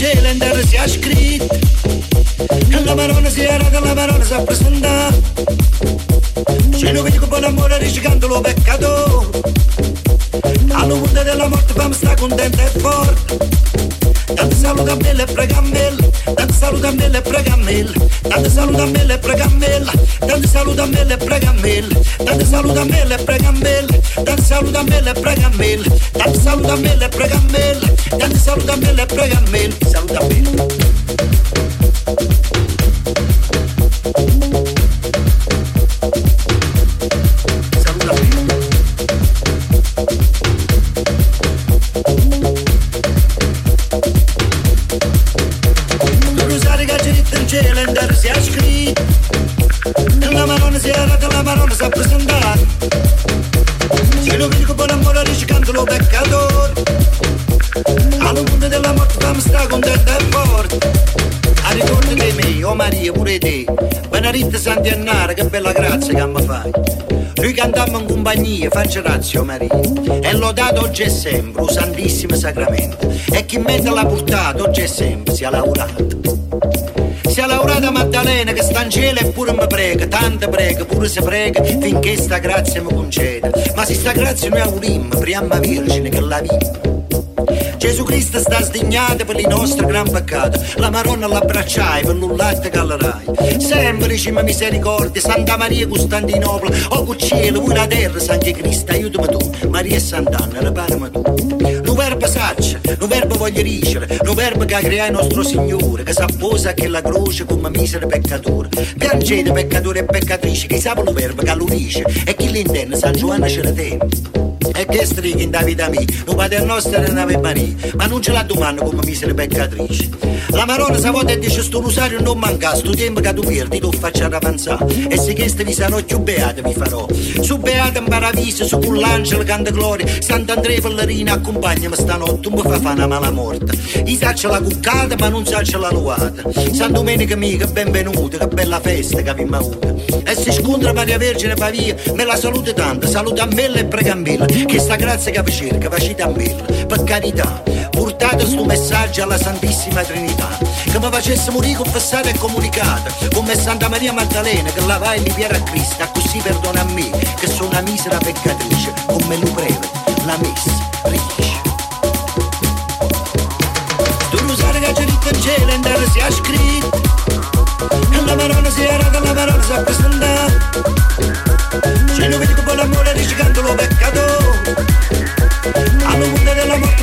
gelender si ha scritto. La parola si era che la parola si è c'è lui che dico buon amore ricicando lo peccato. Alla della morte fammi sta contenta e forte. Date saluda mele prega mele. date saluda mele prega mele. date saluda mele prega mele. date saluda mele prega mele. date saluda mele prega mele. date saluda mele prega mele. date saluda mele prega mele. date saluda mele pregamel, saluda mele. Maria pure te. Benedetta Sant'Annara che bella grazia che mi fai. Noi cantiamo in compagnia, faccia razio Maria. E lodato oggi e sempre, il Santissimo Sacramento. E chi mente l'ha portato oggi e sempre sia laureato. Sia laureata Maddalena che sta in cielo e pure mi prega, tanta prega, pure se prega, finché sta grazia mi concede. Ma se sta grazia noi aurimmo, priamma Vergine che la vive. Gesù Cristo sta sdignato per i nostri gran peccati, la Maronna l'abbracciai per l'ullatte che allerai. Sempre ci mi misericordia, Santa Maria Costantinopoli, o oh, cielo, la terra, Sanche Cristo, aiutami tu, Maria e Sant'Anna, reparami tu. Lo verbo saccia, lo verbo voglio ricere, lo verbo che ha creato nostro Signore, che s'apposa che la croce come misero peccatore. Piangete peccatori e peccatrici, che sa lo verbo che lo dice, e chi l'intende, San Giovanni ce la tiene. E che strighi in Davide mia, lo padre nostro è nave Maria, ma non ce la domanda come misere peccatrice. La Marona sa volta dice sto rosario non manca, sto tempo che tu perdi, tu faccia avanzare. E se questo vi sarò più beato vi farò. Su beato in paradiso, su l'angelo canta gloria, Sant'Andrea Fallerina accompagnami stanotte, un po' fa fa una mala morte. I saccia la cuccata ma non saccia la nuata. San Domenica mia, che benvenuta, che bella festa che abbiamo avuto. E si scontra Maria Vergine Pavia, me la salute tanto, saluta a me e prega a me che sta grazia che vi cerca, facite a me, per carità, portate sto messaggio alla Santissima Trinità, che mi facesse morire confessato e comunicato, come Santa Maria Maddalena che la va e li piera a Cristo, così perdona a me, che sono una misera peccatrice, come lo preve, la messa, riesce. Tu lo sai che c'è in cielo in si è scritto, e la Marona si era, la Marona si è presentata, ce lo vedi che buon amore riscando lo peccato A you. della morte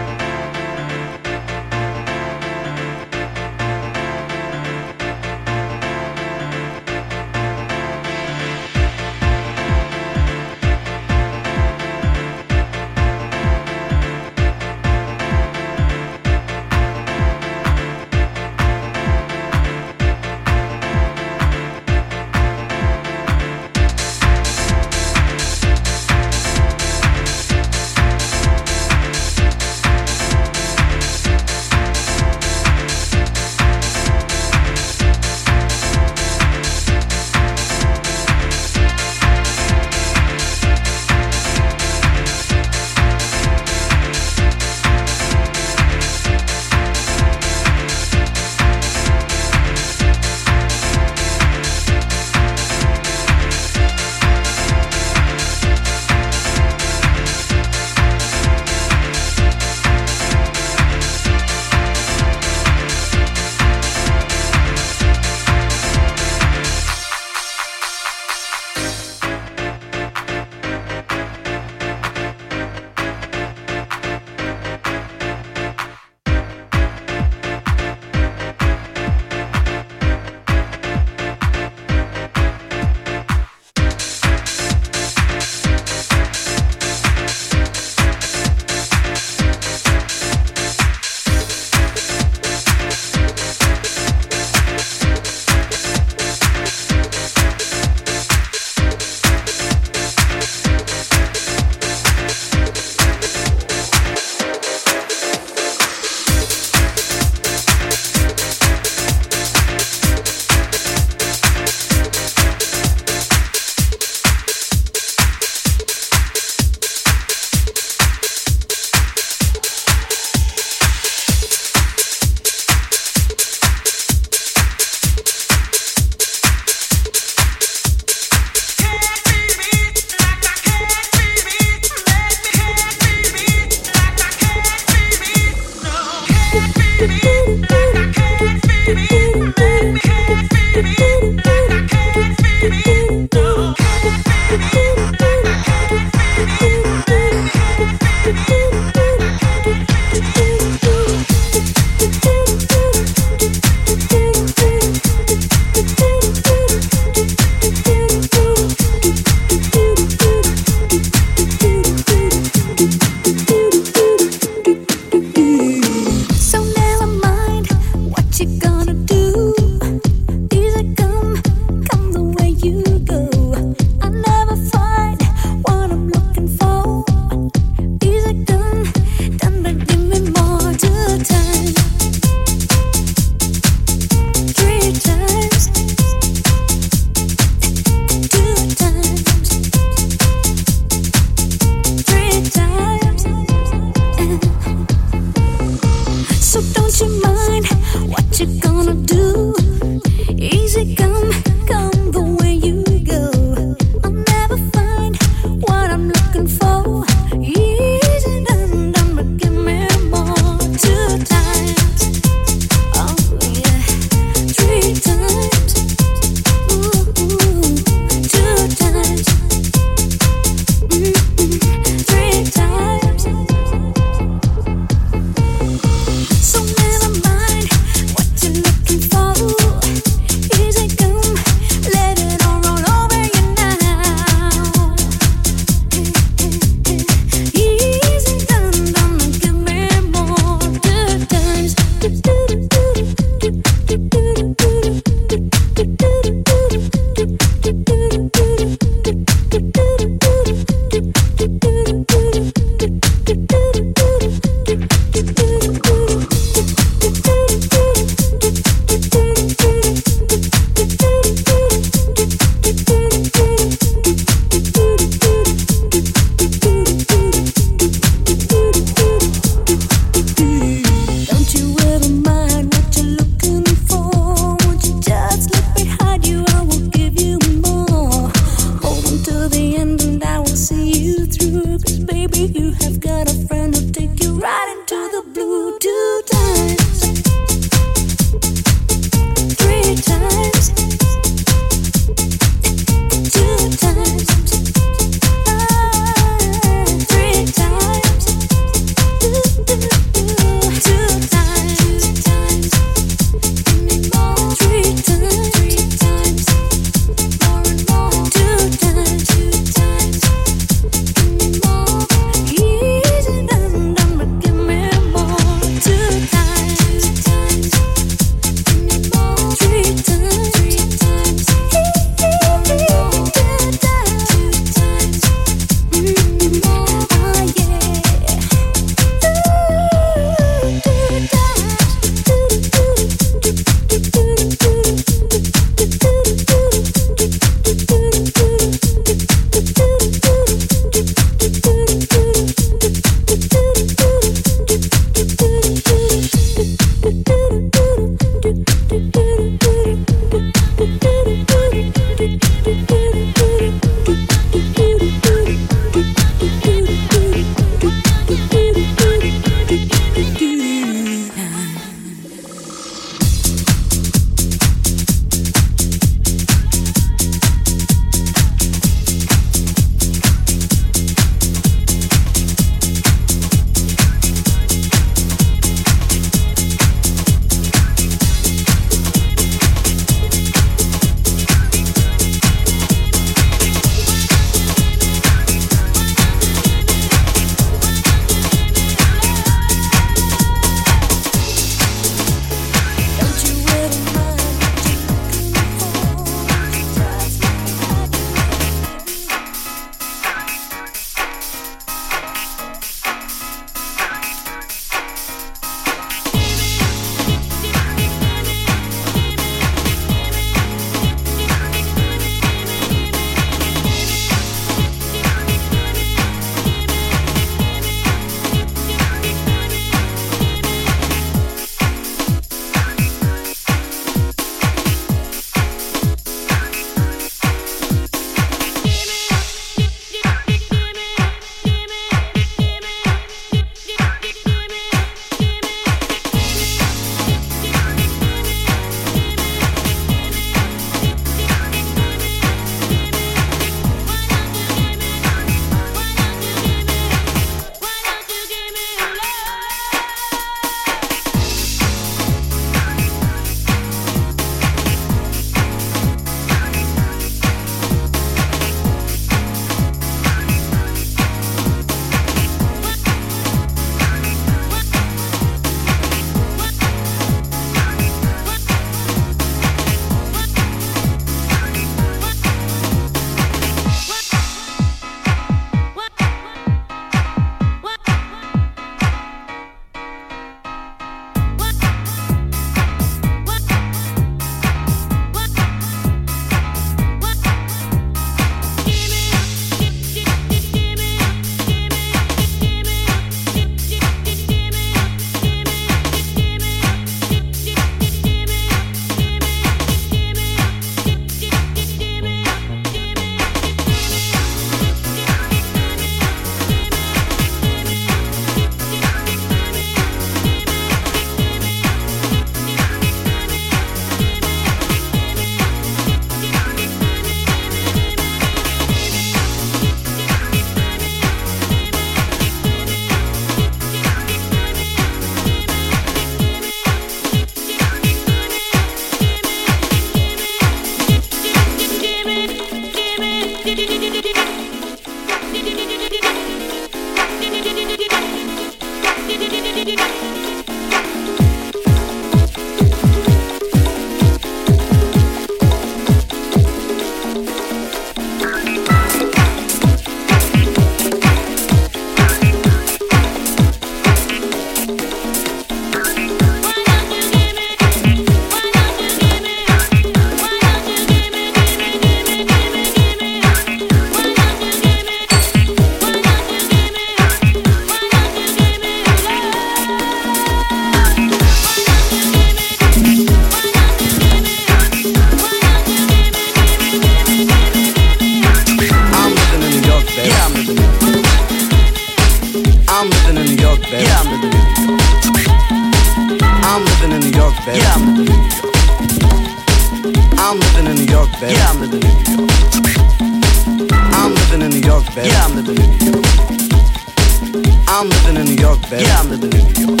I'm living in New York, baby. Yeah, I'm living in New York.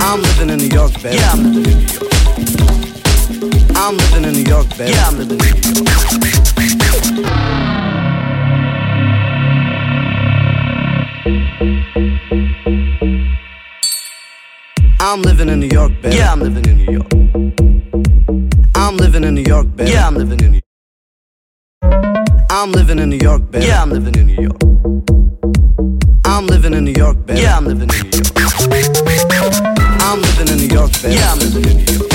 I'm living in New York, baby. Yeah, I'm living in New York. I'm living in New York, baby. Yeah, I'm living in New York. I'm living in New York, baby. Yeah, I'm living in New York. I'm living in New York, baby. Yeah, I'm living in New York. I'm living in New York, baby. Yeah, I'm living in New York. living in New York, baby. Yeah, I'm living in New York. I'm living in New York, baby. Yeah, I'm living in New York.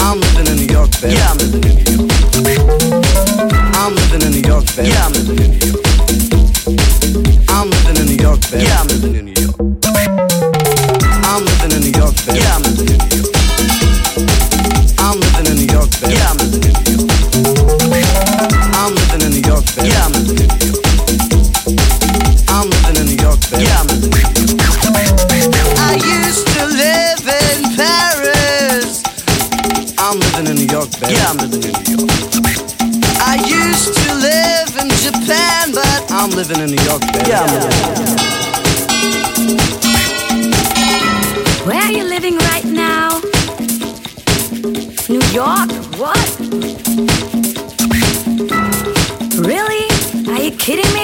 I'm living in New York, baby. Yeah, I'm living in New York. I'm living in New York, baby. Yeah, I'm living in New York. I'm living in New York, baby. Yeah, I'm living in New York. I'm living in New York, baby. Yeah, I'm living in New York. living in New York, baby. Yeah, I'm. Where are you living right now? New York? What? Really? Are you kidding me?